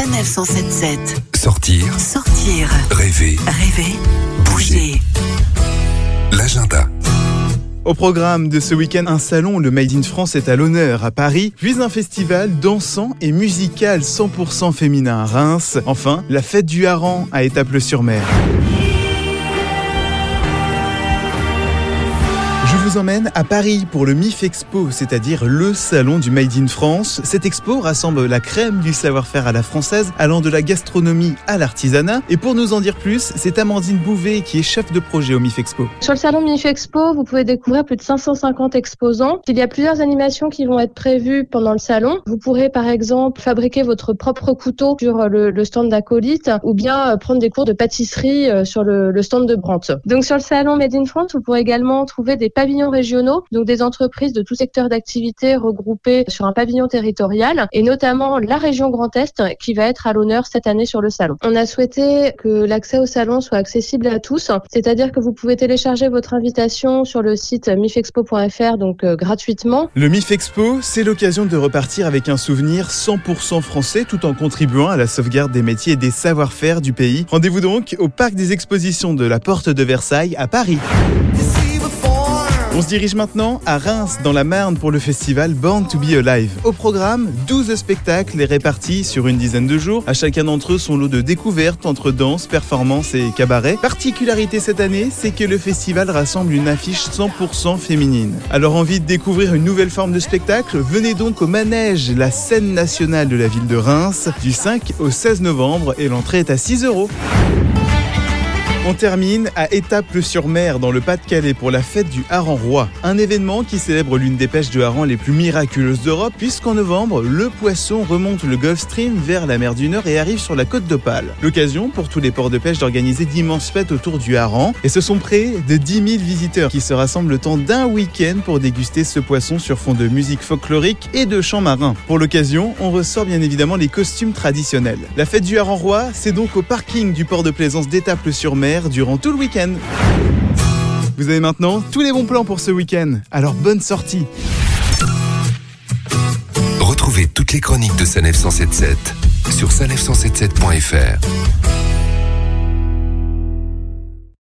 Sanef 177. Sortir, Sortir, rêver, rêver, bouger. L'agenda. Au programme de ce week-end, un salon, le Made in France est à l'honneur à Paris, puis un festival dansant et musical 100% féminin à Reims. Enfin, la fête du hareng à Étaples-sur-Mer. Je vous emmène à Paris pour le MIF Expo, c'est-à-dire le salon du Made in France. Cette expo rassemble la crème du savoir-faire à la française, allant de la gastronomie à l'artisanat. Et pour nous en dire plus, c'est Amandine Bouvet qui est chef de projet au MIF Expo. Sur le salon MIF Expo, vous pouvez découvrir plus de 550 exposants. Il y a plusieurs animations qui vont être prévues pendant le salon. Vous pourrez par exemple fabriquer votre propre couteau sur le, stand d'Acolyte ou bien euh, prendre des cours de pâtisserie euh, sur le, le stand de Brandt. Donc sur le salon Made in France, vous pourrez également trouver des pavillons régionaux, donc des entreprises de tout secteur d'activité regroupées sur un pavillon territorial et notamment la région Grand Est qui va être à l'honneur cette année sur le salon. On a souhaité que l'accès au salon soit accessible à tous, c'est-à-dire que vous pouvez télécharger votre invitation sur le site mifexpo.fr donc euh, gratuitement. Le MIF Expo, c'est l'occasion de repartir avec un souvenir 100% français tout en contribuant à la sauvegarde des métiers et des savoir-faire du pays. Rendez-vous donc au parc des expositions de la Porte de Versailles à Paris. On se dirige maintenant à Reims, dans la Marne, pour le festival Born to Be Alive. Au programme, 12 spectacles répartis sur une dizaine de jours. À chacun d'entre eux, son lot de découvertes entre danse, performance et cabaret. Particularité cette année, c'est que le festival rassemble une affiche 100% féminine. Alors envie de découvrir une nouvelle forme de spectacle? Venez donc au Manège, la scène nationale de la ville de Reims, du 5 au 16 novembre et l'entrée est à 6 euros. On termine à Étaples-sur-Mer dans le Pas-de-Calais pour la fête du hareng roi, un événement qui célèbre l'une des pêches de hareng les plus miraculeuses d'Europe puisqu'en novembre, le poisson remonte le Gulf Stream vers la mer du Nord et arrive sur la côte d'Opale. L'occasion pour tous les ports de pêche d'organiser d'immenses fêtes autour du hareng et ce sont près de 10 000 visiteurs qui se rassemblent le temps d'un week-end pour déguster ce poisson sur fond de musique folklorique et de chants marins. Pour l'occasion, on ressort bien évidemment les costumes traditionnels. La fête du hareng roi, c'est donc au parking du port de plaisance d'Étaples-sur-Mer durant tout le week-end. Vous avez maintenant tous les bons plans pour ce week-end, alors bonne sortie Retrouvez toutes les chroniques de Sanef 177 sur sanef177.fr.